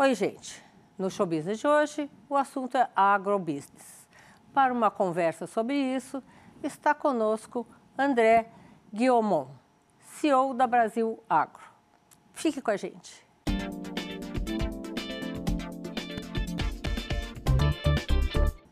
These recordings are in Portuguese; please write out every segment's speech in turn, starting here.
Oi, gente. No Show Business de hoje, o assunto é agrobusiness. Para uma conversa sobre isso, está conosco André Guillaumont, CEO da Brasil Agro. Fique com a gente.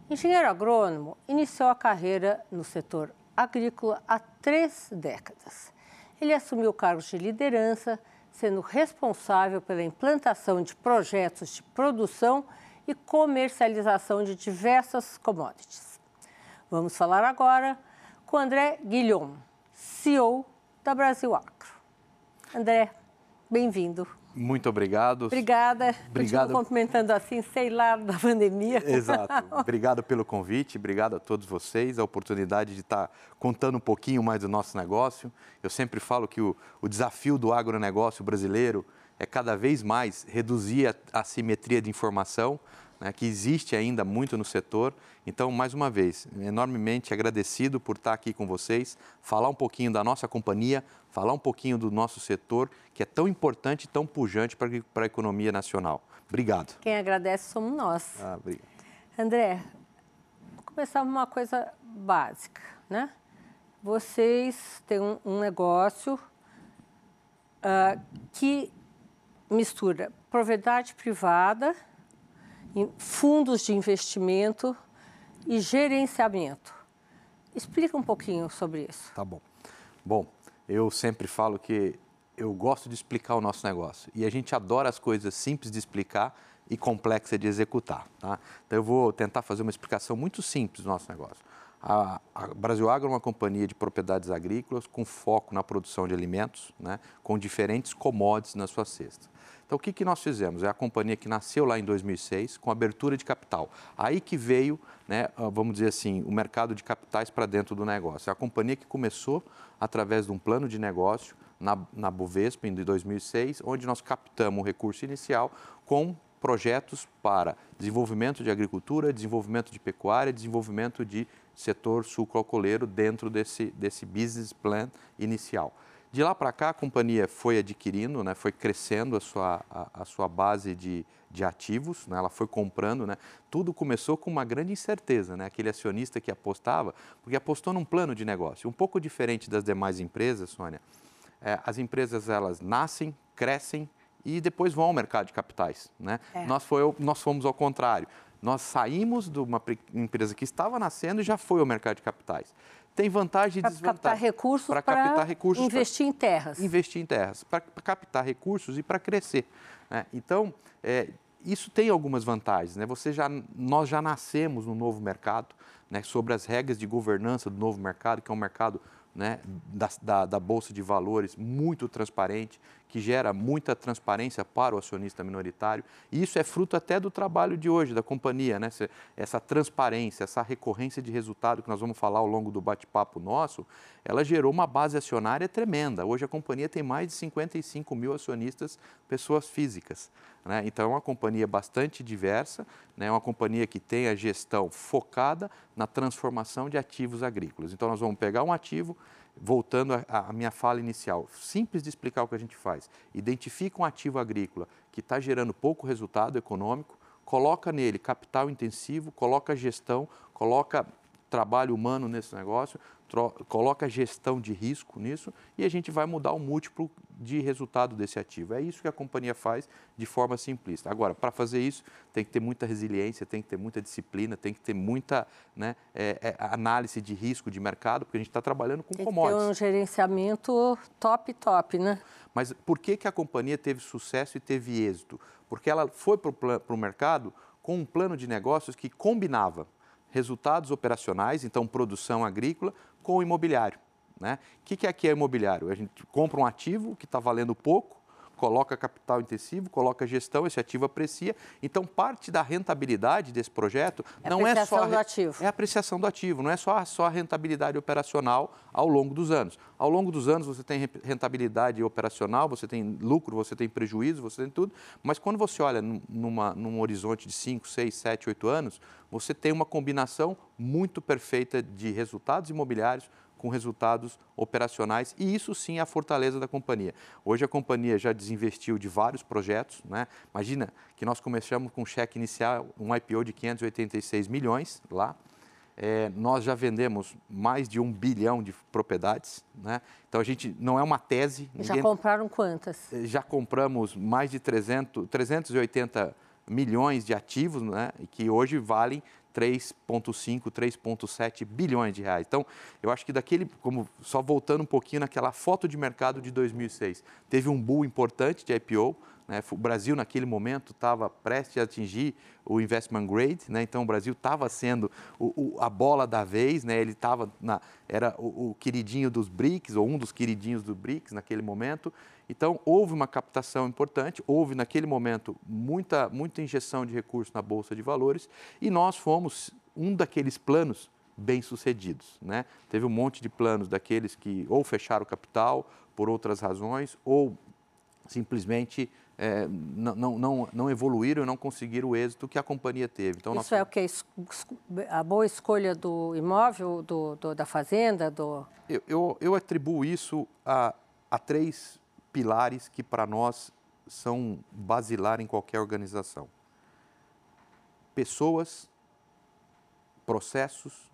Engenheiro agrônomo, iniciou a carreira no setor agrícola há três décadas. Ele assumiu cargos de liderança, sendo responsável pela implantação de projetos de produção e comercialização de diversas commodities. Vamos falar agora com André Guilhom, CEO da Brasil Agro. André, bem-vindo. Muito obrigado. Obrigada. Obrigado. Continuo cumprimentando assim, sei lá, da pandemia. Exato. Obrigado pelo convite, obrigado a todos vocês, a oportunidade de estar contando um pouquinho mais do nosso negócio. Eu sempre falo que o, o desafio do agronegócio brasileiro é cada vez mais reduzir a assimetria de informação, né, que existe ainda muito no setor. Então, mais uma vez, enormemente agradecido por estar aqui com vocês, falar um pouquinho da nossa companhia, falar um pouquinho do nosso setor, que é tão importante e tão pujante para, a economia nacional. Obrigado. Quem agradece somos nós. Ah, obrigado. André, vou começar uma coisa básica, né? Vocês têm um, um negócio uh, que mistura propriedade privada fundos de investimento e gerenciamento. Explica um pouquinho sobre isso. Tá bom. Bom, eu sempre falo que eu gosto de explicar o nosso negócio e a gente adora as coisas simples de explicar e complexas de executar. Tá? Então eu vou tentar fazer uma explicação muito simples do nosso negócio. A, a Brasil Agro é uma companhia de propriedades agrícolas com foco na produção de alimentos, né, com diferentes commodities na sua cesta. Então, o que, que nós fizemos? É a companhia que nasceu lá em 2006 com abertura de capital. Aí que veio, né, ah, vamos dizer assim, o mercado de capitais para dentro do negócio. É a companhia que começou através de um plano de negócio na, na Bovespa, em 2006, onde nós captamos o recurso inicial com projetos para desenvolvimento de agricultura, desenvolvimento de pecuária, desenvolvimento de setor sucroalcooleiro dentro desse, desse business plan inicial. De lá para cá, a companhia foi adquirindo, né, foi crescendo a sua, a, a sua base de, de ativos, né, ela foi comprando. Né, tudo começou com uma grande incerteza, né, aquele acionista que apostava, porque apostou num plano de negócio. Um pouco diferente das demais empresas, Sônia, é, as empresas elas nascem, crescem e depois vão ao mercado de capitais. Né? É. Nós, foi, nós fomos ao contrário. Nós saímos de uma empresa que estava nascendo e já foi ao mercado de capitais tem vantagem e pra desvantagem. Captar recursos para captar recursos. Investir em terras. Investir em terras, para captar recursos e para crescer. Né? Então, é, isso tem algumas vantagens. Né? Você já, nós já nascemos no novo mercado, né, sobre as regras de governança do novo mercado, que é um mercado né, da, da, da, Bolsa de Valores muito transparente, que gera muita transparência para o acionista minoritário. E isso é fruto até do trabalho de hoje da companhia, né? essa transparência, essa recorrência de resultado que nós vamos falar ao longo do bate-papo nosso, ela gerou uma base acionária tremenda. Hoje a companhia tem mais de 55 mil acionistas, pessoas físicas. Né? Então é uma companhia bastante diversa, né? é uma companhia que tem a gestão focada na transformação de ativos agrícolas. Então nós vamos pegar um ativo, voltando à minha fala inicial, simples de explicar o que a gente faz. Identifica um ativo agrícola que está gerando pouco resultado econômico, coloca nele capital intensivo, coloca gestão, coloca trabalho humano nesse negócio, coloca gestão de risco nisso e a gente vai mudar o múltiplo de resultado desse ativo. É isso que a companhia faz de forma simplista. Agora, para fazer isso, tem que ter muita resiliência, tem que ter muita disciplina, tem que ter muita né, é, é, análise de risco de mercado, porque a gente está trabalhando com tem commodities. Tem um gerenciamento top, top, né? Mas por que, que a companhia teve sucesso e teve êxito? Porque ela foi para o mercado com um plano de negócios que combinava resultados operacionais, então produção agrícola, com o imobiliário. Né? O que, que aqui é imobiliário? A gente compra um ativo que está valendo pouco, coloca capital intensivo, coloca gestão, esse ativo aprecia. Então, parte da rentabilidade desse projeto é não é só a, do ativo. é a apreciação do ativo, não é só, só a rentabilidade operacional ao longo dos anos. Ao longo dos anos você tem rentabilidade operacional, você tem lucro, você tem prejuízo, você tem tudo, mas quando você olha numa, num horizonte de 5, 6, 7, 8 anos, você tem uma combinação muito perfeita de resultados imobiliários com resultados operacionais e isso sim é a fortaleza da companhia. Hoje a companhia já desinvestiu de vários projetos, né? Imagina que nós começamos com um cheque inicial, um IPO de 586 milhões lá. É, nós já vendemos mais de um bilhão de propriedades, né? Então a gente não é uma tese. Ninguém... Já compraram quantas? É, já compramos mais de 300, 380 milhões de ativos, né? E que hoje valem 3,5, 3,7 bilhões de reais. Então, eu acho que daquele, como só voltando um pouquinho naquela foto de mercado de 2006, teve um bull importante de IPO. Né? O Brasil, naquele momento, estava prestes a atingir o investment grade, né? então o Brasil estava sendo o, o, a bola da vez, né? ele estava era o, o queridinho dos BRICS, ou um dos queridinhos do BRICS naquele momento. Então, houve uma captação importante, houve naquele momento muita, muita injeção de recursos na Bolsa de Valores e nós fomos um daqueles planos bem-sucedidos. Né? Teve um monte de planos daqueles que ou fecharam o capital por outras razões ou simplesmente é, não, não, não evoluíram e não conseguiram o êxito que a companhia teve. Então, Isso é o que? A boa escolha do imóvel, do, do da fazenda? Do... Eu, eu, eu atribuo isso a, a três pilares que para nós são basilar em qualquer organização: pessoas, processos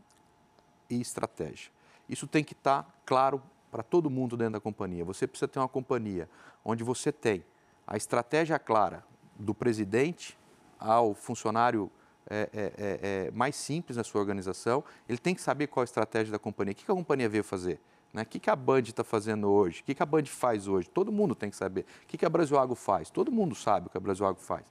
e estratégia. Isso tem que estar tá claro para todo mundo dentro da companhia. Você precisa ter uma companhia onde você tem a estratégia clara do presidente ao funcionário é, é, é, é mais simples na sua organização. Ele tem que saber qual a estratégia da companhia. O que a companhia veio fazer? Né? O que, a Band está fazendo hoje? O que, a Band faz hoje? Todo mundo tem que saber. O que, a Brasil faz? Todo mundo sabe o que a Brasil faz.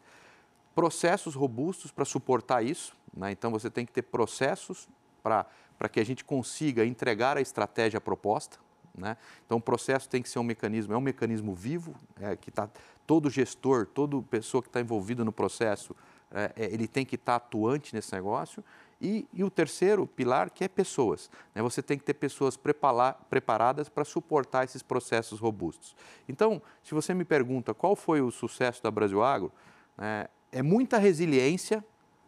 Processos robustos para suportar isso. Né? Então, você tem que ter processos para que a gente consiga entregar a estratégia proposta. Né? Então, o processo tem que ser um mecanismo, é um mecanismo vivo, é, que está todo gestor, toda pessoa que está envolvida no processo, é, é, ele tem que estar tá atuante nesse negócio e, e, o terceiro pilar, que é pessoas. Né? Você tem que ter pessoas preparadas para suportar esses processos robustos. Então, se você me pergunta qual foi o sucesso da Brasil Agro, né, é muita resiliência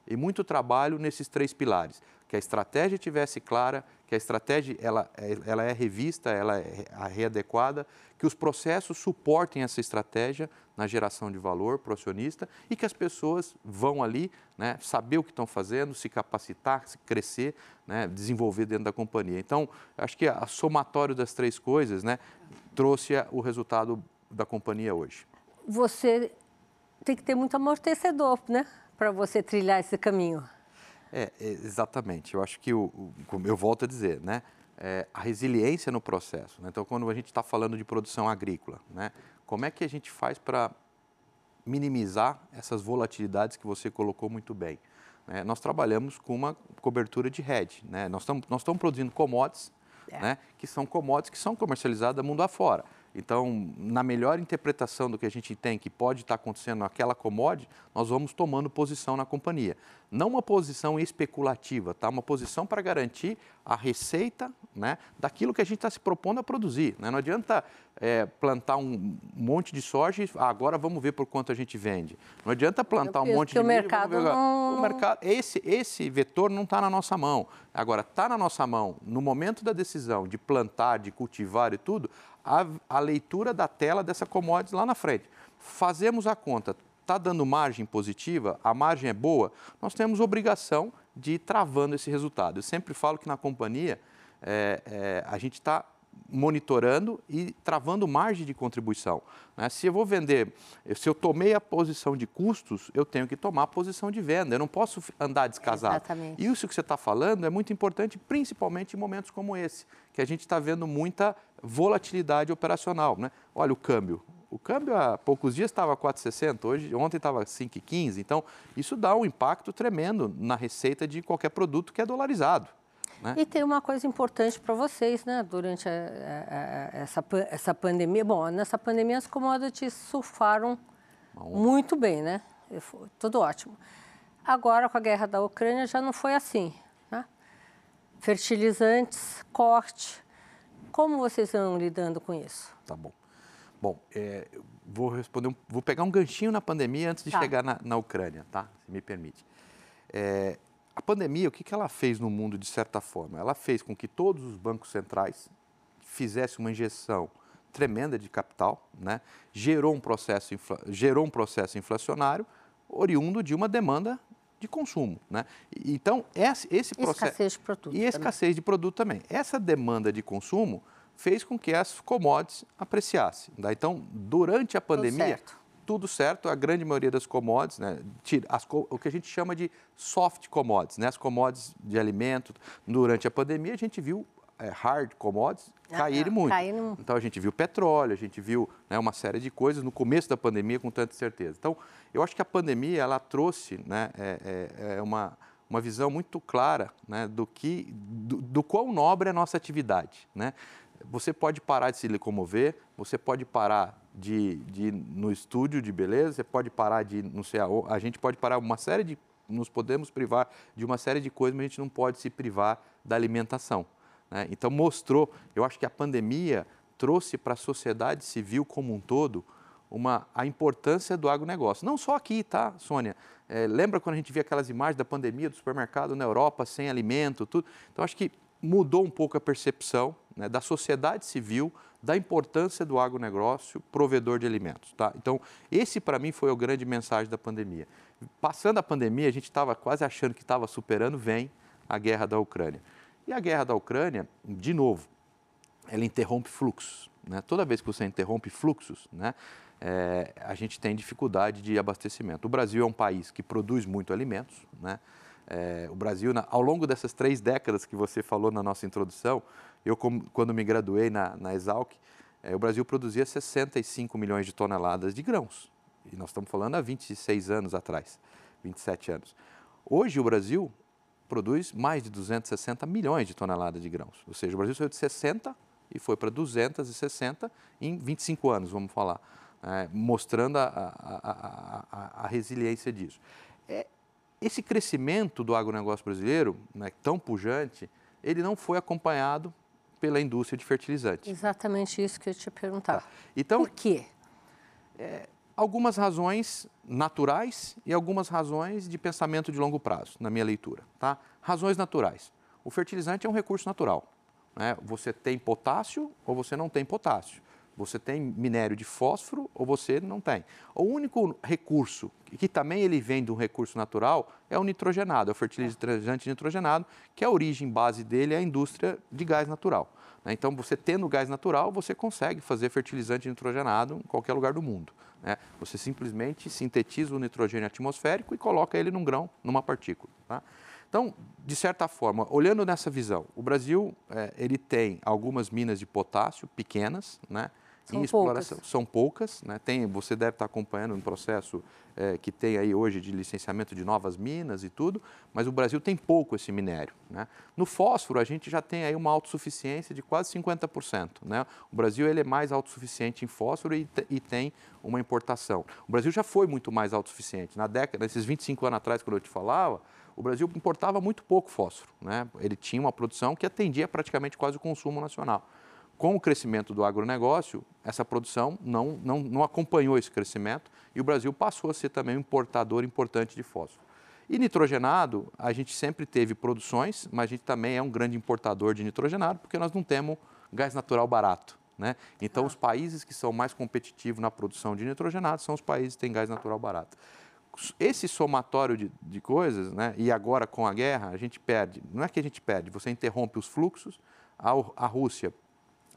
e muito trabalho nesses três pilares. Que a estratégia tivesse clara, que a estratégia ela, ela é revista, ela é readequada, que os processos suportem essa estratégia na geração de valor para o acionista e que as pessoas vão ali né, saber o que estão fazendo, se capacitar, se crescer, né, desenvolver dentro da companhia. Então, acho que a somatório das três coisas né, trouxe o resultado da companhia hoje. Você tem que ter muito amortecedor, né? Para você trilhar esse caminho. É, exatamente. Eu acho que, o, eu volto a dizer, né? É, a resiliência no processo. Né? Então, quando a gente está falando de produção agrícola, né? como é que a gente faz para minimizar essas volatilidades que você colocou muito bem? É, nós trabalhamos com uma cobertura de hedge. Né? Nós estamos nós produzindo commodities, é. né? que são commodities que são comercializadas mundo afora. Então, na melhor interpretação do que a gente tem, que pode estar acontecendo naquela commodity, nós vamos tomando posição na companhia. Não uma posição especulativa, tá? uma posição para garantir a receita né, daquilo que a gente está se propondo a produzir. Né? Não adianta é, plantar um monte de soja e ah, agora vamos ver por quanto a gente vende. Não adianta plantar um monte de milho. Mercado não... O mercado, esse, esse vetor não está na nossa mão. Agora, está na nossa mão, no momento da decisão de plantar, de cultivar e tudo, a, a leitura da tela dessa commodity lá na frente. Fazemos a conta, está dando margem positiva, a margem é boa, nós temos obrigação de ir travando esse resultado. Eu sempre falo que na companhia é, é, a gente está monitorando e travando margem de contribuição. Né? Se eu vou vender, se eu tomei a posição de custos, eu tenho que tomar a posição de venda. Eu não posso andar descasado. Exatamente. E isso que você está falando é muito importante, principalmente em momentos como esse, que a gente está vendo muita volatilidade operacional. Né? Olha o câmbio. O câmbio há poucos dias estava 4,60, hoje, ontem estava 5,15. Então, isso dá um impacto tremendo na receita de qualquer produto que é dolarizado. Né? E tem uma coisa importante para vocês, né? Durante a, a, a, essa, essa pandemia. Bom, nessa pandemia as commodities surfaram muito bem, né? Foi tudo ótimo. Agora, com a guerra da Ucrânia, já não foi assim. Né? Fertilizantes, corte. Como vocês estão lidando com isso? Tá bom. Bom, é, vou responder, um, vou pegar um ganchinho na pandemia antes de tá. chegar na, na, Ucrânia, tá? Se me permite. É, a pandemia, o que, que ela fez no mundo de certa forma? Ela fez com que todos os bancos centrais fizessem uma injeção tremenda de capital, né? gerou, um processo, gerou um processo inflacionário oriundo de uma demanda de consumo. Né? Então, esse, esse processo... Escassez de produto. E escassez de produto também. Essa demanda de consumo fez com que as commodities apreciassem. Né? Então, durante a pandemia, tudo certo. tudo certo, a grande maioria das commodities, né? As, o que a gente chama de soft commodities, né? as commodities de alimento, durante a pandemia a gente viu hard commodities ah, caírem muito. Então a gente viu petróleo, a gente viu né, uma série de coisas no começo da pandemia com tanta certeza. Então eu acho que a pandemia ela trouxe né, é, é, é uma, uma visão muito clara né, do que do, do quão nobre é a nossa atividade. Né? Você pode parar de se locomover, você pode parar de, de ir no estúdio de beleza, você pode parar de não sei a, a gente pode parar uma série de nos podemos privar de uma série de coisas, mas a gente não pode se privar da alimentação. Né? Então, mostrou, eu acho que a pandemia trouxe para a sociedade civil como um todo uma, a importância do agronegócio. Não só aqui, tá, Sônia? É, lembra quando a gente via aquelas imagens da pandemia do supermercado na Europa, sem alimento, tudo? Então, acho que mudou um pouco a percepção né, da sociedade civil da importância do agronegócio provedor de alimentos. Tá? Então, esse para mim foi a grande mensagem da pandemia. Passando a pandemia, a gente estava quase achando que estava superando, vem a guerra da Ucrânia. E a guerra da Ucrânia, de novo, ela interrompe fluxos. Né? Toda vez que você interrompe fluxos, né, é, a gente tem dificuldade de abastecimento. O Brasil é um país que produz muito alimentos. Né? É, o Brasil, na, ao longo dessas três décadas que você falou na nossa introdução, eu, como, quando me graduei na, na Exalc, é, o Brasil produzia 65 milhões de toneladas de grãos. E nós estamos falando há 26 anos atrás, 27 anos. Hoje, o Brasil produz mais de 260 milhões de toneladas de grãos. Ou seja, o Brasil saiu de 60 e foi para 260 em 25 anos, vamos falar, é, mostrando a, a, a, a, resiliência disso. É, esse crescimento do agronegócio brasileiro, né, tão pujante, ele não foi acompanhado pela indústria de fertilizantes. Exatamente isso que eu te perguntar. Tá. Então, Por quê? É, algumas razões naturais e algumas razões de pensamento de longo prazo, na minha leitura. Tá? Razões naturais. O fertilizante é um recurso natural. Né? Você tem potássio ou você não tem potássio. Você tem minério de fósforo ou você não tem. O único recurso, que também ele vem de um recurso natural, é o nitrogenado, é o fertilizante nitrogenado, que a origem base dele é a indústria de gás natural. Né? Então, você tendo gás natural, você consegue fazer fertilizante nitrogenado em qualquer lugar do mundo. Né? Você simplesmente sintetiza o nitrogênio atmosférico e coloca ele num grão, numa partícula. Tá? Então, de certa forma, olhando nessa visão, o Brasil é, ele tem algumas minas de potássio pequenas, né? São em exploração. Poucas. São poucas, né? Tem, você deve estar acompanhando um processo é, que tem aí hoje de licenciamento de novas minas e tudo, mas o Brasil tem pouco esse minério. Né? No fósforo, a gente já tem aí uma autossuficiência de quase 50%. Né? O Brasil ele é mais autossuficiente em fósforo e, e tem uma importação. O Brasil já foi muito mais autossuficiente. Na década, nesses 25 anos atrás, quando eu te falava, o Brasil importava muito pouco fósforo. Né? Ele tinha uma produção que atendia praticamente quase o consumo nacional com o crescimento do agronegócio, essa produção não, não, não acompanhou esse crescimento e o Brasil passou a ser também um importador importante de fósforo. E nitrogenado, a gente sempre teve produções, mas a gente também é um grande importador de nitrogenado, porque nós não temos gás natural barato. Né? Então, ah. os países que são mais competitivos na produção de nitrogenado são os países que têm gás natural barato. Esse somatório de, de coisas, né? e agora com a guerra, a gente perde. Não é que a gente perde, você interrompe os fluxos, a, a Rússia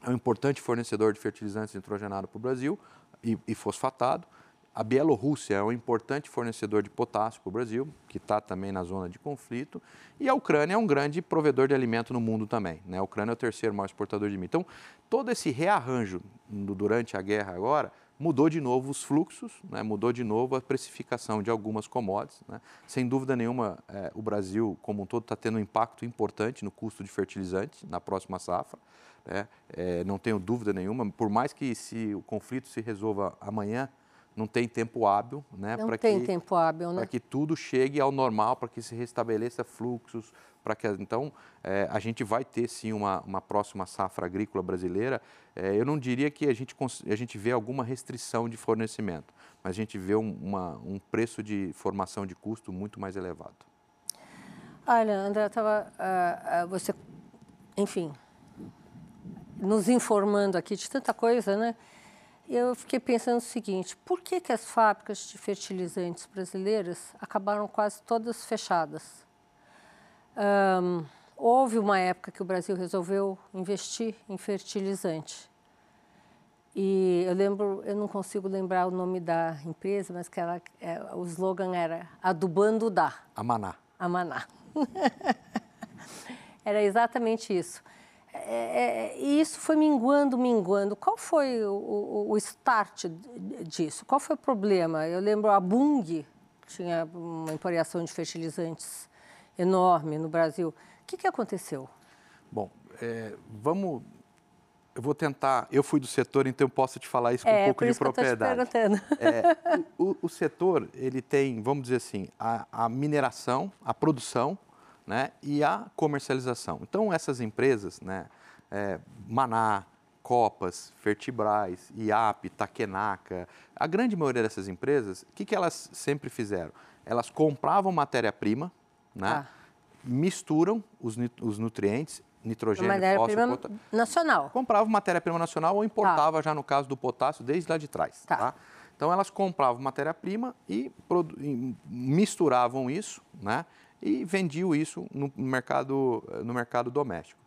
é um importante fornecedor de fertilizantes nitrogenados para o Brasil e, e, fosfatado. A Bielorrússia é um importante fornecedor de potássio para o Brasil, que está também na zona de conflito. E a Ucrânia é um grande provedor de alimento no mundo também. Né? A Ucrânia é o terceiro maior exportador de milho. Então, todo esse rearranjo durante a guerra agora mudou de novo os fluxos, né? mudou de novo a precificação de algumas commodities. Né? Sem dúvida nenhuma, é, o Brasil, como um todo, está tendo um impacto importante no custo de fertilizante na próxima safra. Né? É, não tenho dúvida nenhuma, por mais que se o conflito se resolva amanhã, não tem tempo hábil, né? Não tem que, tempo hábil, né? Para que tudo chegue ao normal, para que se restabeleça fluxos, para que então é, a gente vai ter sim uma, uma próxima safra agrícola brasileira. É, eu não diria que a gente a gente vê alguma restrição de fornecimento, mas a gente vê um, uma, um preço de formação de custo muito mais elevado. Olha, André, tava, uh, uh, você, enfim, nos informando aqui de tanta coisa, né? Eu fiquei pensando o seguinte: por que, que as fábricas de fertilizantes brasileiras acabaram quase todas fechadas? Um, houve uma época que o Brasil resolveu investir em fertilizante. E eu lembro, eu não consigo lembrar o nome da empresa, mas que ela, é, o slogan era adubando dá. Amaná. Amaná. era exatamente isso. É, é, e isso foi minguando, minguando. Qual foi o, o, o, start disso? Qual foi o problema? Eu lembro a Bung tinha uma emporiação de fertilizantes enorme no Brasil. O que, que aconteceu? Bom, é, vamos eu vou tentar. Eu fui do setor, então eu posso te falar isso com é, um pouco de propriedade. É, o, o, setor ele tem, vamos dizer assim, a, a, mineração, a produção, né, e a comercialização. Então essas empresas, né, é, Maná, Copas, Fertibrais, IAP, Takenaka, a grande maioria dessas empresas, o que, que elas sempre fizeram? Elas compravam matéria-prima, né, ah. misturam os, os nutrientes nitrogênio, matéria-prima fósforo, nacional. Comprava matéria-prima nacional ou importava tá. já no caso do potássio desde lá de trás. Tá. tá? Então elas compravam matéria-prima e, e, misturavam isso, né? E vendiam isso no mercado, no mercado doméstico.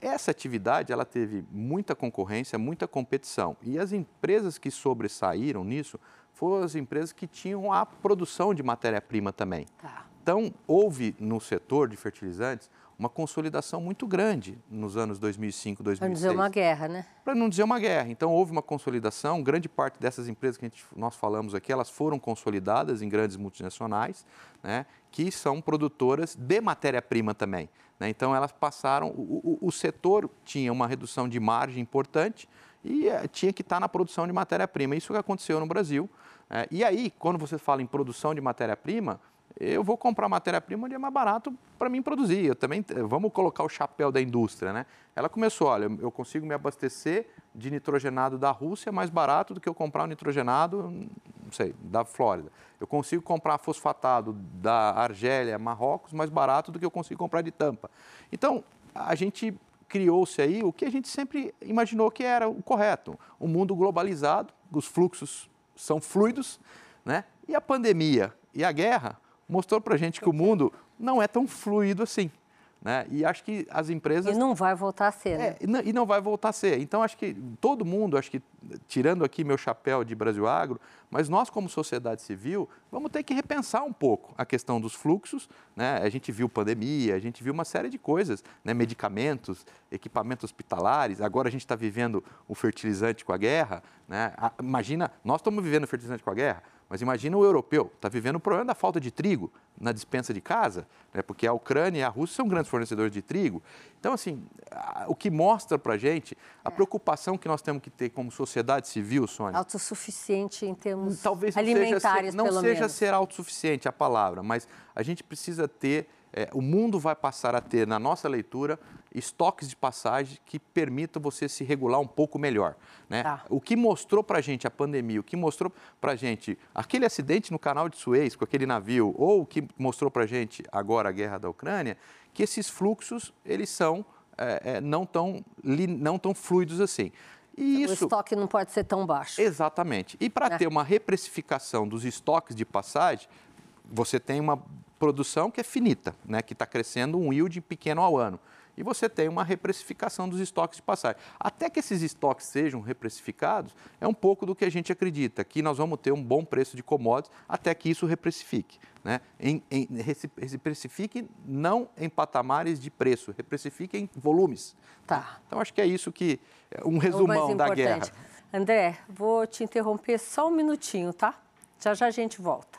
Essa atividade ela teve muita concorrência, muita competição e as empresas que sobressaíram nisso foram as empresas que tinham a produção de matéria-prima também. Tá. Então houve no setor de fertilizantes uma consolidação muito grande nos anos 2005, 2006. Para não dizer uma guerra, né? Para não dizer uma guerra. Então, houve uma consolidação, grande parte dessas empresas que gente, nós falamos aqui, elas foram consolidadas em grandes multinacionais, né, que são produtoras de matéria-prima também. Né? Então, elas passaram, o, o, o, setor tinha uma redução de margem importante e é, tinha que estar na produção de matéria-prima. Isso que aconteceu no Brasil. É, e aí, quando você fala em produção de matéria-prima, eu vou comprar matéria-prima onde é mais barato para mim produzir. Eu também, vamos colocar o chapéu da indústria, né? Ela começou, olha, eu consigo me abastecer de nitrogenado da Rússia mais barato do que eu comprar o nitrogenado, não sei, da Flórida. Eu consigo comprar fosfatado da Argélia, Marrocos, mais barato do que eu consigo comprar de Tampa. Então, a gente criou-se aí o que a gente sempre imaginou que era o correto. Um mundo globalizado, os fluxos são fluidos, né? E a pandemia e a guerra mostrou para a gente que o mundo não é tão fluido assim. Né? E acho que as empresas. E não vai voltar a ser. Né? É, e não vai voltar a ser. Então, acho que todo mundo, acho que, tirando aqui meu chapéu de Brasil Agro, mas nós, como sociedade civil, vamos ter que repensar um pouco a questão dos fluxos. Né? A gente viu pandemia, a gente viu uma série de coisas, né? medicamentos, equipamentos hospitalares. Agora a gente está vivendo o fertilizante com a guerra. Né? Imagina, nós estamos vivendo o fertilizante com a guerra. Mas imagina o europeu, está vivendo o problema da falta de trigo na dispensa de casa, né, porque a Ucrânia e a Rússia são grandes fornecedores de trigo. Então, assim, o que mostra para a gente a é. preocupação que nós temos que ter como sociedade civil, Sônia. Autossuficiente em termos Talvez alimentares, não seja, não seja menos. ser autossuficiente a palavra, mas a gente precisa ter é, o mundo vai passar a ter, na nossa leitura, estoques de passagem que permitam você se regular um pouco melhor. Né? Tá. O que mostrou para a gente a pandemia, o que mostrou para a gente aquele acidente no canal de Suez com aquele navio, ou o que mostrou para a gente agora a guerra da Ucrânia, que esses fluxos eles são é, é, não, tão, não tão fluidos assim. E isso, o estoque não pode ser tão baixo. Exatamente. E para é. ter uma reprecificação dos estoques de passagem, você tem uma produção que é finita, né, que está crescendo um yield pequeno ao ano. E você tem uma reprecificação dos estoques de passagem. Até que esses estoques sejam reprecificados, é um pouco do que a gente acredita, que nós vamos ter um bom preço de commodities até que isso reprecifique. Né? Em, em, reprecifique não em patamares de preço, reprecifique em volumes. Tá. Então, acho que é isso que. É um resumão é da guerra. André, vou te interromper só um minutinho, tá? Já já a gente volta.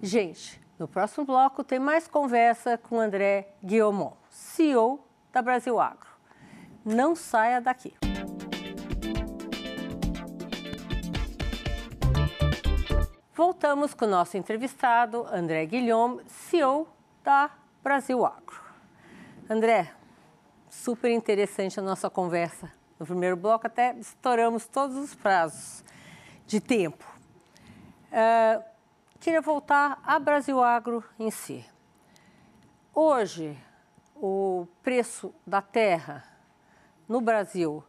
Gente, no próximo bloco tem mais conversa com André Guillaumont, CEO da Brasil Agro. Não saia daqui. Voltamos com o nosso entrevistado, André Guilhom, CEO da Brasil Agro. André, super interessante a nossa conversa. No primeiro bloco até estouramos todos os prazos de tempo. Uh, queria voltar a Brasil Agro em si. hoje, o preço da terra no Brasil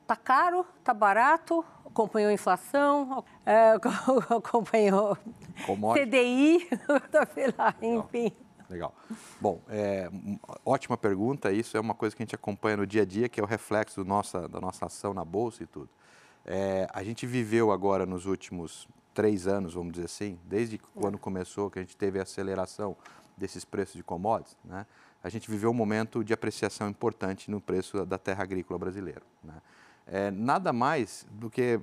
está caro, está barato, acompanhou a inflação, é, acompanhou Commodity. CDI, enfim. Legal. Bom, é, ótima pergunta. Isso é uma coisa que a gente acompanha no dia a dia, que é o reflexo do nossa, da nossa ação na Bolsa e tudo. É, a gente viveu agora nos últimos três anos, vamos dizer assim, desde quando começou, que a gente teve a aceleração desses preços de commodities, né? a gente viveu um momento de apreciação importante no preço da terra agrícola brasileira. Né? É, nada mais do que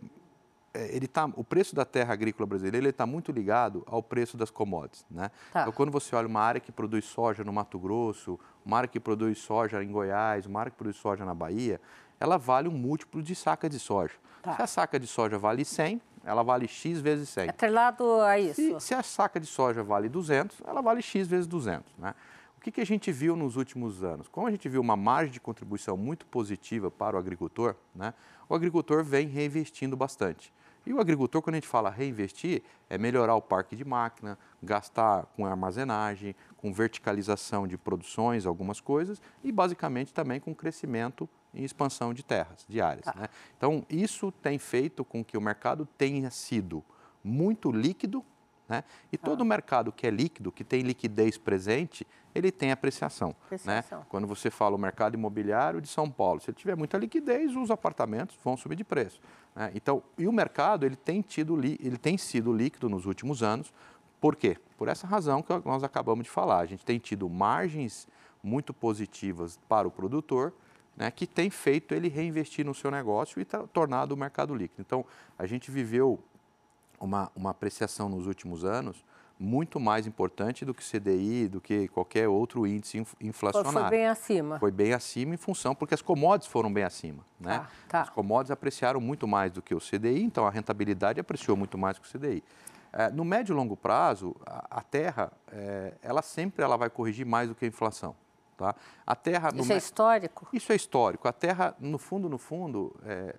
é, ele tá, o preço da terra agrícola brasileira está muito ligado ao preço das commodities. Né? Tá. Então, quando você olha uma área que produz soja no Mato Grosso, uma área que produz soja em Goiás, uma área que produz soja na Bahia, ela vale um múltiplo de saca de soja. Tá. Se a saca de soja vale 100, ela vale X vezes 100. É atrelado a isso. Se, se, a saca de soja vale 200, ela vale X vezes 200. Né? O que, que a gente viu nos últimos anos? Como a gente viu uma margem de contribuição muito positiva para o agricultor, né? o agricultor vem reinvestindo bastante. E o agricultor, quando a gente fala reinvestir, é melhorar o parque de máquina, gastar com armazenagem, com verticalização de produções, algumas coisas, e basicamente também com crescimento e expansão de terras, de áreas. Ah. Né? Então, isso tem feito com que o mercado tenha sido muito líquido, né? e todo ah. mercado que é líquido, que tem liquidez presente, ele tem apreciação. Né? apreciação. Né? Quando você fala o mercado imobiliário de São Paulo, se ele tiver muita liquidez, os apartamentos vão subir de preço. Né? Então, e o mercado ele tem, tido, ele tem sido líquido nos últimos anos. Por quê? Por essa razão que nós acabamos de falar. A gente tem tido margens muito positivas para o produtor, né, que tem feito ele reinvestir no seu negócio e tornado o mercado líquido. Então, a gente viveu uma, uma apreciação nos últimos anos muito mais importante do que CDI, do que qualquer outro índice inflacionário. Foi bem acima. Foi bem acima em função, porque as commodities foram bem acima. Né? Ah, tá. As commodities apreciaram muito mais do que o CDI, então a rentabilidade apreciou muito mais que o CDI. É, no médio e longo prazo, a, a terra, é, ela sempre ela vai corrigir mais do que a inflação. Tá? A terra, Isso é histórico? Isso é histórico. A terra, no fundo, no fundo, é,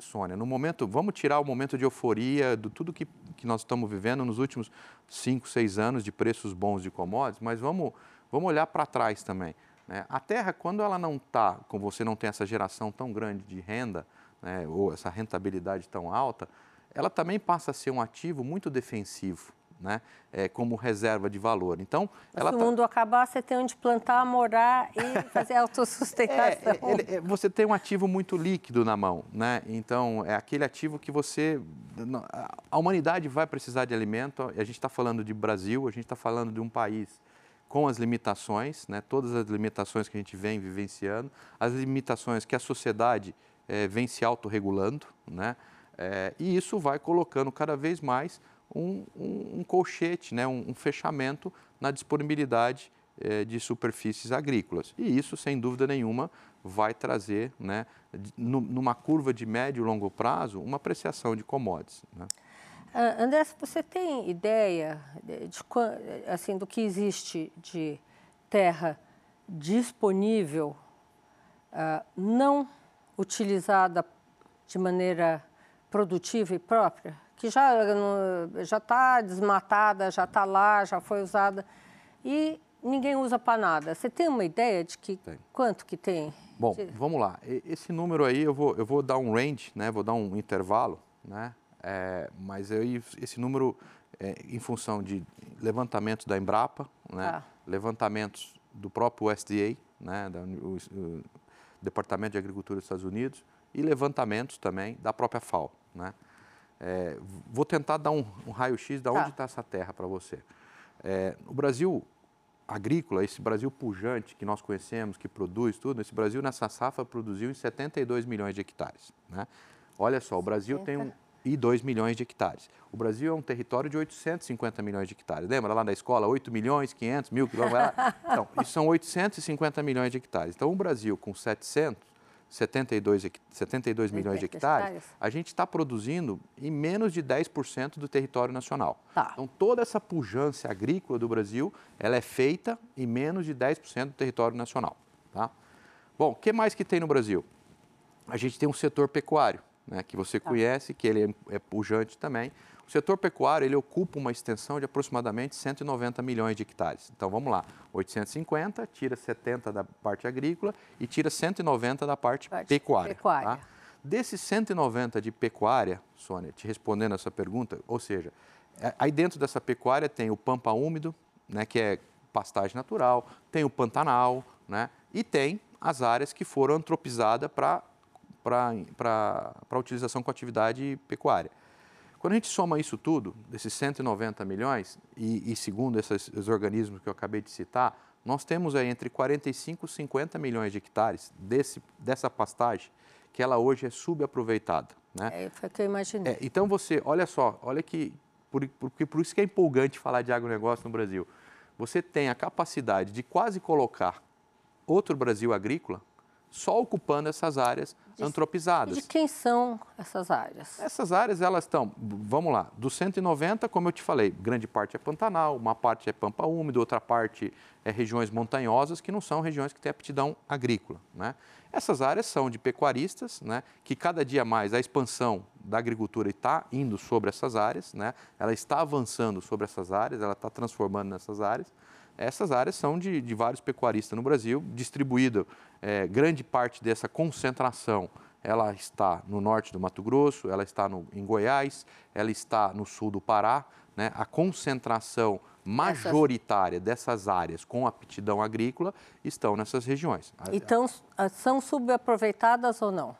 Sônia, no momento, vamos tirar o momento de euforia do tudo que, que nós estamos vivendo nos últimos cinco, seis anos de preços bons de commodities, mas vamos, vamos olhar para trás também. Né? A terra, quando ela não está, com você não tem essa geração tão grande de renda, né, ou essa rentabilidade tão alta, ela também passa a ser um ativo muito defensivo né, é, como reserva de valor. Então, ela Se o tá... mundo acabar, você tem onde plantar, morar e fazer autossustentação. É, ele, é, você tem um ativo muito líquido na mão, né? Então, é aquele ativo que você... A humanidade vai precisar de alimento, a gente está falando de Brasil, a gente está falando de um país com as limitações, né, todas as limitações que a gente vem vivenciando, as limitações que a sociedade é, vem se autorregulando, né, é, e isso vai colocando cada vez mais um, um, um colchete, né, um, um, fechamento na disponibilidade eh, de superfícies agrícolas. E isso, sem dúvida nenhuma, vai trazer, né, numa curva de médio e longo prazo, uma apreciação de commodities. Né? Uh, André, você tem ideia de, de, assim, do que existe de terra disponível, uh, não utilizada de maneira produtiva e própria? Que já já está desmatada, já está lá, já foi usada e ninguém usa para nada. Você tem uma ideia de que tem. quanto que tem? Bom, vamos lá. Esse número aí eu vou eu vou dar um range, né? Vou dar um intervalo, né? É, mas aí esse número é em função de levantamentos da Embrapa, né? Ah. Levantamentos do próprio USDA, né? Da, o, o Departamento de Agricultura dos Estados Unidos e levantamentos também da própria FAO, né? É, vou tentar dar um, um raio-x de tá. onde está essa terra para você. É, o Brasil agrícola, esse Brasil pujante que nós conhecemos, que produz tudo, esse Brasil nessa safra produziu em 72 milhões de hectares. Né? Olha só, o Brasil tem um, e 2 milhões de hectares. O Brasil é um território de 850 milhões de hectares. Lembra lá da escola? 8 milhões, 500 mil quilômetros? Então, isso são 850 milhões de hectares. Então, o Brasil com 700 72, 72 milhões de hectares, a gente está produzindo em menos de 10% do território nacional. Tá. Então, toda essa pujança agrícola do Brasil, ela é feita em menos de 10% do território nacional. Tá? Bom, o que mais que tem no Brasil? A gente tem um setor pecuário, né, que você tá. conhece, que ele é, é pujante também. O setor pecuário ele ocupa uma extensão de aproximadamente 190 milhões de hectares. Então vamos lá, 850 tira 70 da parte agrícola e tira 190 da parte, parte pecuária. pecuária. Tá? Desses 190 de pecuária, Sônia, te respondendo essa pergunta, ou seja, é, aí dentro dessa pecuária tem o pampa úmido, né, que é pastagem natural, tem o pantanal, né, e tem as áreas que foram antropizadas para utilização com atividade pecuária. Quando a gente soma isso tudo, desses 190 milhões, e, e segundo esses, organismos que eu acabei de citar, nós temos aí entre 45 e 50 milhões de hectares desse, dessa pastagem que ela hoje é subaproveitada. Né? É, foi o que eu imaginei. É, então você, olha só, olha que, por, por, por isso que é empolgante falar de agronegócio no Brasil. Você tem a capacidade de quase colocar outro Brasil agrícola só ocupando essas áreas de, antropizadas. De quem são essas áreas? Essas áreas, elas estão, vamos lá, dos 190, como eu te falei, grande parte é Pantanal, uma parte é Pampa Úmido, outra parte é regiões montanhosas, que não são regiões que têm aptidão agrícola. Né? Essas áreas são de pecuaristas, né, que cada dia mais a expansão da agricultura está indo sobre essas áreas, né, ela está avançando sobre essas áreas, ela está transformando nessas áreas. Essas áreas são de, de vários pecuaristas no Brasil, distribuída é, grande parte dessa concentração. Ela está no norte do Mato Grosso, ela está no, em Goiás, ela está no sul do Pará. Né? A concentração majoritária dessas áreas com aptidão agrícola estão nessas regiões. Então, são subaproveitadas ou não?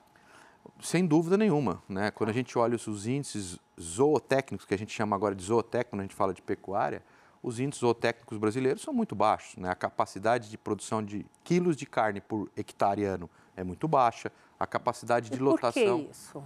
Sem dúvida nenhuma. Né? Quando a gente olha os índices zootécnicos, que a gente chama agora de zootécnico, quando a gente fala de pecuária, os índices zootécnicos brasileiros são muito baixos. Né? A capacidade de produção de quilos de carne por hectare ano é muito baixa. A capacidade de e lotação. Por que isso?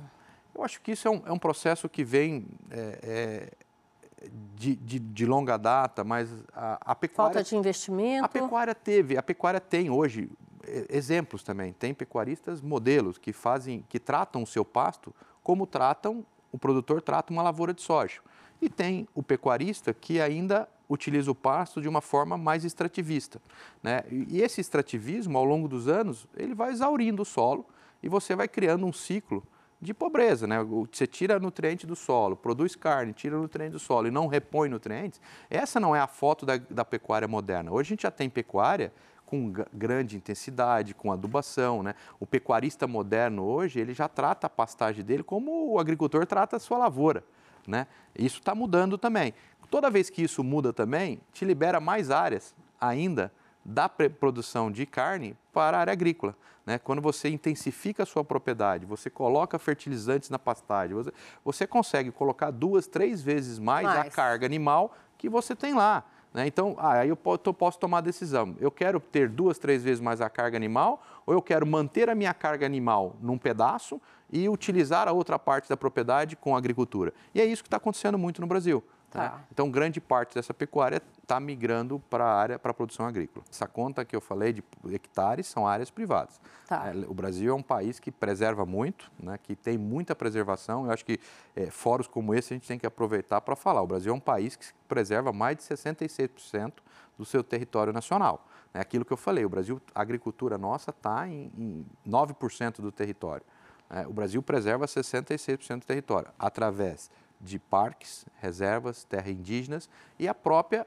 Eu acho que isso é um, é um processo que vem é, é, de, de, de, longa data, mas a, a, pecuária. Falta de investimento. A pecuária teve, a pecuária tem hoje é, exemplos também. Tem pecuaristas modelos que fazem, que tratam o seu pasto como tratam o produtor trata uma lavoura de soja. E tem o pecuarista que ainda utiliza o pasto de uma forma mais extrativista. Né? E esse extrativismo, ao longo dos anos, ele vai exaurindo o solo e você vai criando um ciclo de pobreza. Né? Você tira nutriente do solo, produz carne, tira nutriente do solo e não repõe nutrientes. Essa não é a foto da, da pecuária moderna. Hoje a gente já tem pecuária com grande intensidade, com adubação. Né? O pecuarista moderno hoje, ele já trata a pastagem dele como o agricultor trata a sua lavoura. Né? Isso está mudando também. Toda vez que isso muda também, te libera mais áreas ainda da produção de carne para a área agrícola. Né? Quando você intensifica a sua propriedade, você coloca fertilizantes na pastagem, você, você consegue colocar duas, três vezes mais, mais, a carga animal que você tem lá. Né? Então, ah, aí eu posso tomar a decisão. Eu quero ter duas, três vezes mais a carga animal ou eu quero manter a minha carga animal num pedaço e utilizar a outra parte da propriedade com a agricultura. E é isso que está acontecendo muito no Brasil. Tá. Né? Então, grande parte dessa pecuária está migrando para a área, para a produção agrícola. Essa conta que eu falei de hectares são áreas privadas. Tá. É, o Brasil é um país que preserva muito, né, que tem muita preservação. Eu acho que é, fóruns como esse a gente tem que aproveitar para falar. O Brasil é um país que preserva mais de 66% do seu território nacional. É aquilo que eu falei, o Brasil, a agricultura nossa está em, em 9% do território. É, o Brasil preserva 66% do território através de parques, reservas, terra indígenas e a própria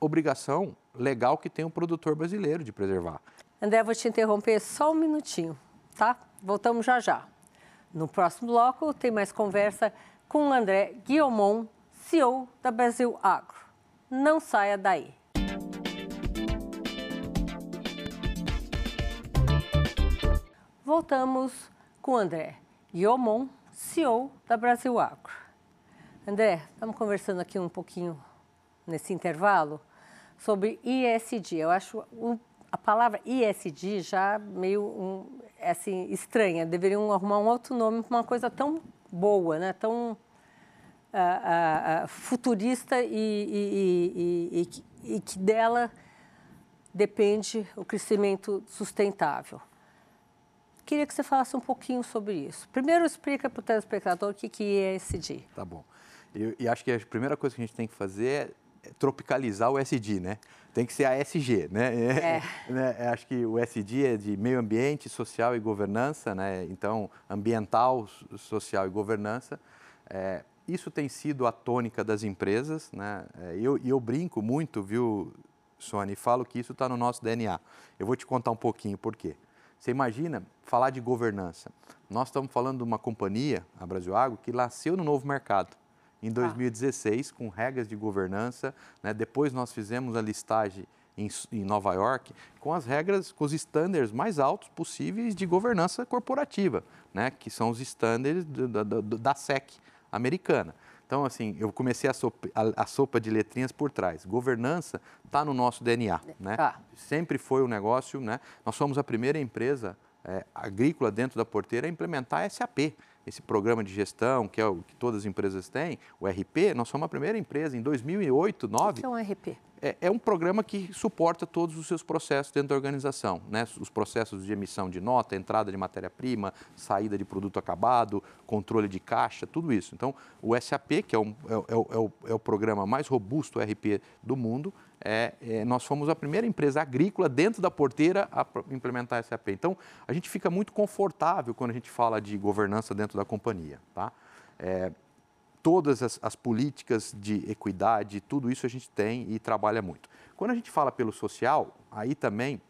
obrigação legal que tem o produtor brasileiro de preservar. André, vou te interromper só um minutinho, tá? Voltamos já já. No próximo bloco tem mais conversa com André Guiomon, CEO da Brasil Agro. Não saia daí. Voltamos com André Guiomon, CEO da Brasil Agro. André, estamos conversando aqui um pouquinho nesse intervalo sobre ISD. Eu acho a palavra ISD já meio um, assim, estranha. Deveriam arrumar um outro nome para uma coisa tão boa, né? tão uh, uh, futurista e, e, e, e, que dela depende o crescimento sustentável. Queria que você falasse um pouquinho sobre isso. Primeiro, explica para o telespectador o que, que é ISD. Tá bom. E, e, acho que a primeira coisa que a gente tem que fazer é tropicalizar o SD, né? Tem que ser a SG, né? É. né? Acho que o SD é de meio ambiente, social e governança, né? Então, ambiental, social e governança. É, isso tem sido a tônica das empresas, né? É, e eu, eu, brinco muito, viu, Sônia, e falo que isso está no nosso DNA. Eu vou te contar um pouquinho por quê. Você imagina falar de governança. Nós estamos falando de uma companhia, a Brasil Agro, que nasceu no novo mercado em 2016 ah. com regras de governança. Né? Depois nós fizemos a listagem em, em, Nova York com as regras, com os estándares mais altos possíveis de governança corporativa, né? que são os estándares da, da, da SEC americana. Então, assim, eu comecei a sopa, a, a sopa de letrinhas por trás. Governança está no nosso DNA, né? Ah. Sempre foi um negócio, né? Nós somos a primeira empresa é, agrícola dentro da porteira a implementar SAP, esse programa de gestão que é o que todas as empresas têm, o RP. Nós somos a primeira empresa em 2008, 2009. O que é um RP? É, é, um programa que suporta todos os seus processos dentro da organização, né? os processos de emissão de nota, entrada de matéria-prima, saída de produto acabado, controle de caixa, tudo isso. Então, o SAP, que é, um, é, é, é o, é o, programa mais robusto RP do mundo, é, é, nós fomos a primeira empresa agrícola dentro da porteira a implementar SAP. Então, a gente fica muito confortável quando a gente fala de governança dentro da companhia. Tá? É, todas as, as, políticas de equidade, tudo isso a gente tem e trabalha muito. Quando a gente fala pelo social, aí também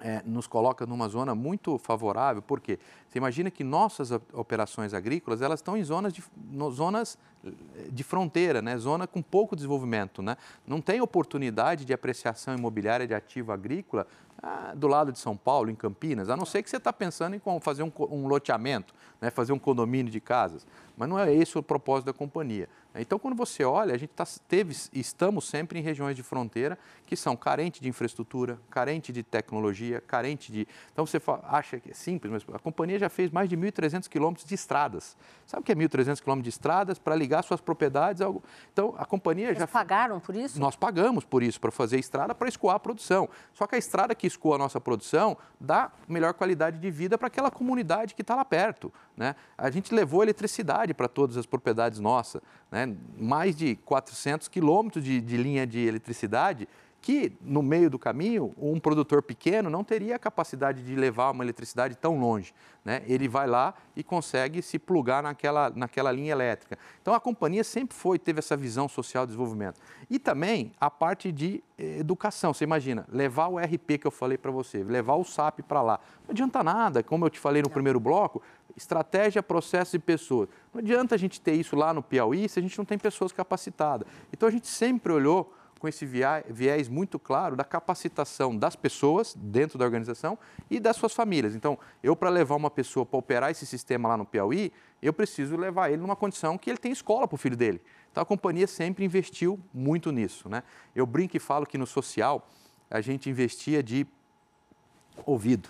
é, nos coloca numa zona muito favorável, porque você imagina que nossas operações agrícolas elas estão em zonas de, zonas eh, de fronteira, né? zona com pouco desenvolvimento. Né? Não tem oportunidade de apreciação imobiliária de ativo agrícola ah, do lado de São Paulo, em Campinas, a não ser que você está pensando em fazer um, um loteamento, né? fazer um condomínio de casas. Mas não é esse o propósito da companhia. Então, quando você olha, a gente tá, teve, estamos sempre em regiões de fronteira que são carentes de infraestrutura, carentes de tecnologia, carentes de. Então, você acha que é simples, mas a companhia já fez mais de 1.300 quilômetros de estradas. Sabe o que é 1.300 quilômetros de estradas para ligar suas propriedades? Algo... Então, a companhia Eles já. pagaram por isso? Nós pagamos por isso, para fazer estrada para escoar a produção. Só que a estrada que escoa a nossa produção dá melhor qualidade de vida para aquela comunidade que está lá perto. Né? A gente levou eletricidade para todas as propriedades nossas, né? mais de 400 quilômetros de, de linha de eletricidade que no meio do caminho um produtor pequeno não teria a capacidade de levar uma eletricidade tão longe. Né? Ele vai lá e consegue se plugar naquela, naquela linha elétrica. Então a companhia sempre foi, teve essa visão social de desenvolvimento. E também a parte de eh, educação. Você imagina, levar o RP que eu falei para você, levar o SAP para lá. Não adianta nada, como eu te falei no primeiro bloco, estratégia, processos e pessoas. Não adianta a gente ter isso lá no Piauí se a gente não tem pessoas capacitadas. Então a gente sempre olhou com esse viés muito claro da capacitação das pessoas dentro da organização e das suas famílias. Então, eu para levar uma pessoa para operar esse sistema lá no Piauí, eu preciso levar ele numa condição que ele tem escola para o filho dele. Então, a companhia sempre investiu muito nisso. Né? Eu brinco e falo que no social a gente investia de ouvido.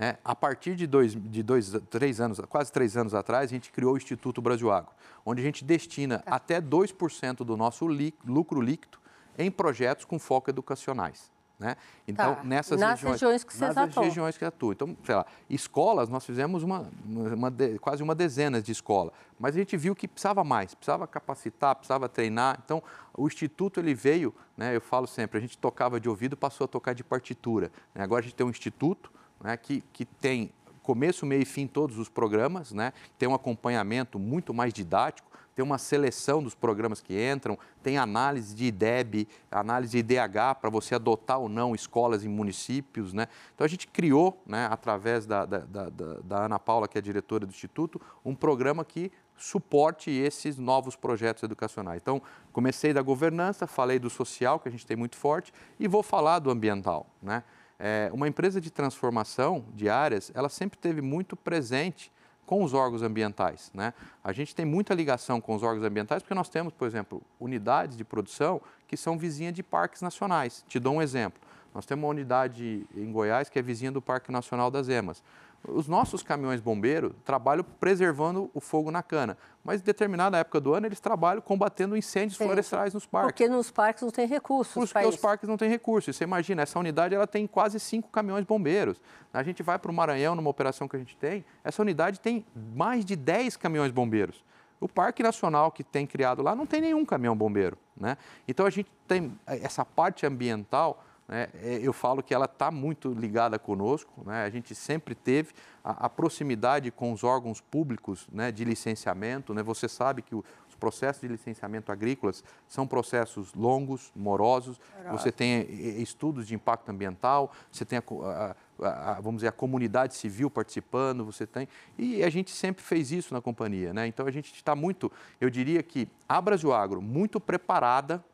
É, a partir de, dois, de dois, três anos, quase três anos atrás, a gente criou o Instituto Brasil Agro, onde a gente destina tá. até 2% do nosso lucro líquido em projetos com foco educacionais. Né? Então, tá. nessas nas regiões, regiões que vocês nas atuam. regiões que atuam. Então, sei lá, escolas, nós fizemos uma, uma de, quase uma dezena de escolas, mas a gente viu que precisava mais, precisava capacitar, precisava treinar. Então, o Instituto ele veio, né, eu falo sempre, a gente tocava de ouvido, passou a tocar de partitura. Né? Agora a gente tem um Instituto né, que, que tem começo, meio e fim todos os programas, né? tem um acompanhamento muito mais didático, tem uma seleção dos programas que entram, tem análise de IDEB, análise de IDH para você adotar ou não escolas em municípios. Né? Então a gente criou, né, através da, da, da, da Ana Paula, que é a diretora do Instituto, um programa que suporte esses novos projetos educacionais. Então, comecei da governança, falei do social, que a gente tem muito forte, e vou falar do ambiental. Né? É, uma empresa de transformação de áreas, ela sempre teve muito presente com os órgãos ambientais. Né? A gente tem muita ligação com os órgãos ambientais porque nós temos, por exemplo, unidades de produção que são vizinhas de parques nacionais. Te dou um exemplo. Nós temos uma unidade em Goiás que é vizinha do Parque Nacional das Emas. Os nossos caminhões bombeiros trabalham preservando o fogo na cana, mas em determinada época do ano eles trabalham combatendo incêndios Sim. florestais nos parques. Porque nos parques não tem recursos. Porque os parques não têm recursos. Você imagina, essa unidade ela tem quase cinco caminhões bombeiros. A gente vai para o Maranhão, numa operação que a gente tem, essa unidade tem mais de 10 caminhões bombeiros. O Parque Nacional que tem criado lá não tem nenhum caminhão bombeiro. Né? Então a gente tem essa parte ambiental né, é, eu falo que ela está muito ligada conosco. Né, a gente sempre teve a, a proximidade com os órgãos públicos né, de licenciamento. Né, você sabe que os processos de licenciamento agrícolas são processos longos, morosos. Você tem estudos de impacto ambiental, você tem a, a, a, vamos dizer a comunidade civil participando, você tem e a gente sempre fez isso na companhia, né? Então a gente está muito, eu diria que a Brasil Agro muito preparada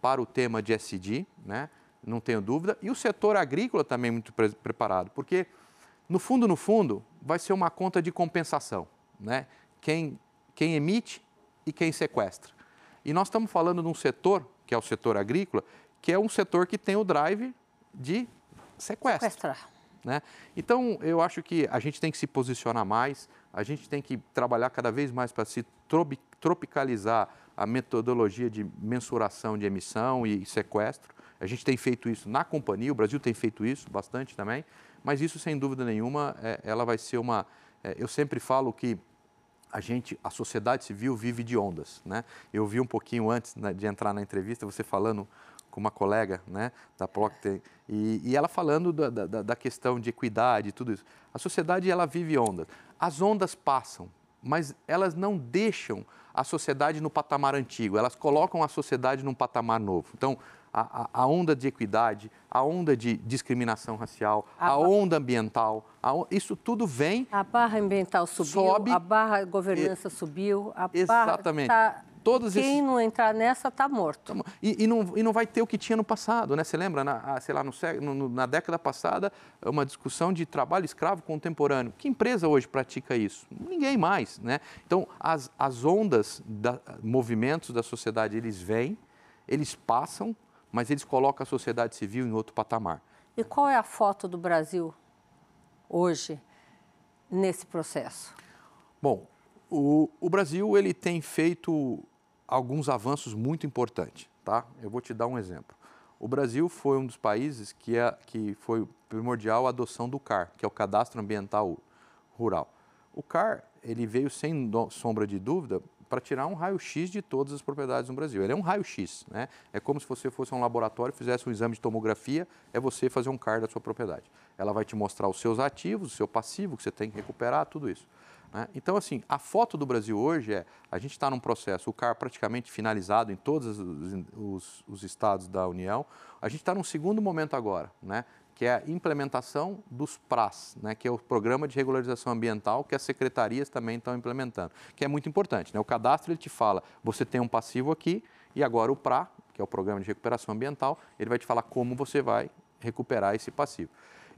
para o tema de SD, né? Não tenho dúvida. E o setor agrícola também muito pre preparado, porque no fundo, no fundo, vai ser uma conta de compensação, né? Quem, quem emite e quem sequestra. E nós estamos falando de um setor, que é o setor agrícola, que é um setor que tem o drive de sequestro. Sequestrar. Né? Então, eu acho que a gente tem que se posicionar mais, a gente tem que trabalhar cada vez mais para se tropicalizar a metodologia de mensuração de emissão e sequestro. A gente tem feito isso na companhia, o Brasil tem feito isso bastante também, mas isso, sem dúvida nenhuma, é, ela vai ser uma. É, eu sempre falo que a gente, a sociedade civil vive de ondas, né? Eu vi um pouquinho antes né, de entrar na entrevista você falando com uma colega, né, da Procter, e, e ela falando da, da, da, questão de equidade e tudo isso. A sociedade ela vive ondas. As ondas passam, mas elas não deixam a sociedade no patamar antigo. Elas colocam a sociedade num patamar novo. Então a, a, onda de equidade, a onda de discriminação racial, a, a onda ambiental, isso tudo vem. A barra ambiental subiu, sobe, a barra governança e, subiu, a exatamente. barra. Tá, Todos Quem esses... não entrar nessa está morto. E, e, não, e não vai ter o que tinha no passado, né? Você lembra, na, sei lá, no, no, na década passada, uma discussão de trabalho escravo contemporâneo. Que empresa hoje pratica isso? Ninguém mais, né? Então, as, as ondas, da, movimentos da sociedade, eles vêm, eles passam, mas eles colocam a sociedade civil em outro patamar. E qual é a foto do Brasil hoje nesse processo? Bom, o, o Brasil ele tem feito alguns avanços muito importantes, tá? Eu vou te dar um exemplo. O Brasil foi um dos países que, é, que foi primordial a adoção do CAR, que é o Cadastro Ambiental Rural. O CAR ele veio sem sombra de dúvida para tirar um raio-x de todas as propriedades no Brasil. Ele é um raio-x, né? É como se você fosse um laboratório e fizesse um exame de tomografia, é você fazer um CAR da sua propriedade. Ela vai te mostrar os seus ativos, o seu passivo, que você tem que recuperar, tudo isso. Né? Então, assim, a foto do Brasil hoje é, a gente está num processo, o CAR praticamente finalizado em todos os, os, os estados da União, a gente está num segundo momento agora, né? Que é a implementação dos PRAS, né, que é o Programa de Regularização Ambiental, que as secretarias também estão implementando, que é muito importante. Né? O cadastro ele te fala, você tem um passivo aqui, e agora o PRA, que é o Programa de Recuperação Ambiental, ele vai te falar como você vai recuperar esse passivo.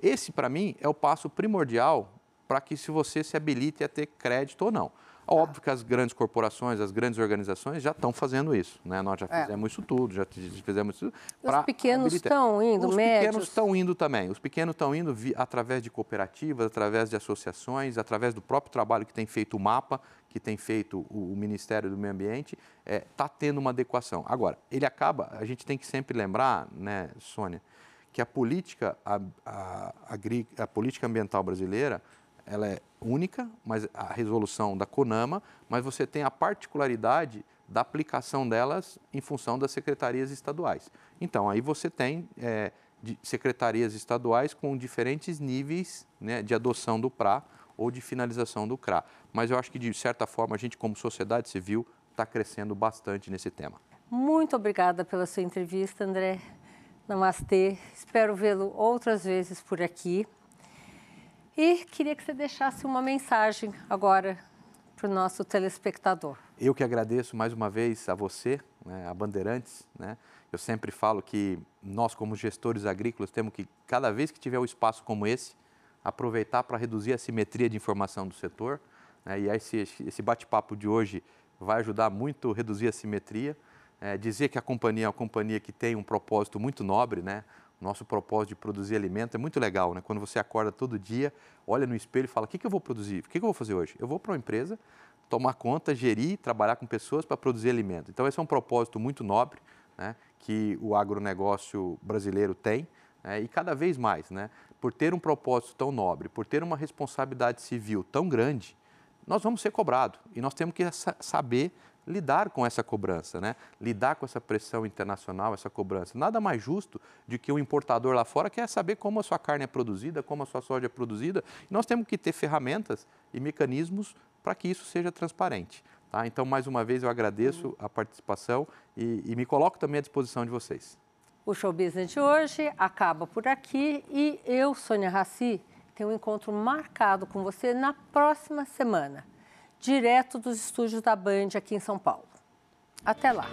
Esse, para mim, é o passo primordial para que se você se habilite a ter crédito ou não. Óbvio que as grandes corporações, as grandes organizações já estão fazendo isso, né? Nós já é. fizemos é. isso tudo, já fizemos isso. Os pequenos estão indo, Os médios. pequenos estão indo também. Os pequenos estão indo vi, através de cooperativas, através de associações, através do próprio trabalho que tem feito o MAPA, que tem feito o, o Ministério do Meio Ambiente, está é, tá tendo uma adequação. Agora, ele acaba, a gente tem que sempre lembrar, né, Sônia, que a política, a, a, a, a política ambiental brasileira ela é única, mas a resolução da CONAMA, mas você tem a particularidade da aplicação delas em função das secretarias estaduais. Então, aí você tem é, secretarias estaduais com diferentes níveis né, de adoção do PRA ou de finalização do CRA. Mas eu acho que, de certa forma, a gente, como sociedade civil, está crescendo bastante nesse tema. Muito obrigada pela sua entrevista, André. Namastê. Espero vê-lo outras vezes por aqui. E queria que você deixasse uma mensagem agora para o nosso telespectador. Eu que agradeço mais uma vez a você, né, a Bandeirantes. Né? Eu sempre falo que nós, como gestores agrícolas, temos que, cada vez que tiver um espaço como esse, aproveitar para reduzir a simetria de informação do setor. Né? E esse, esse bate-papo de hoje vai ajudar muito a reduzir a simetria. É, dizer que a companhia é uma companhia que tem um propósito muito nobre, né? Nosso propósito de produzir alimento é muito legal, né? Quando você acorda todo dia, olha no espelho e fala: o que, que eu vou produzir? O que, que eu vou fazer hoje? Eu vou para uma empresa tomar conta, gerir, trabalhar com pessoas para produzir alimento. Então, esse é um propósito muito nobre né, que o agronegócio brasileiro tem né, e cada vez mais, né, por ter um propósito tão nobre, por ter uma responsabilidade civil tão grande, nós vamos ser cobrados e nós temos que saber lidar com essa cobrança, né? lidar com essa pressão internacional, essa cobrança. Nada mais justo de que o importador lá fora quer saber como a sua carne é produzida, como a sua soja é produzida. Nós temos que ter ferramentas e mecanismos para que isso seja transparente. Tá? Então, mais uma vez, eu agradeço a participação e, e me coloco também à disposição de vocês. O Show Business de hoje acaba por aqui e eu, Sônia Raci, tenho um encontro marcado com você na próxima semana direto dos estúdios da Band aqui em São Paulo. Até lá!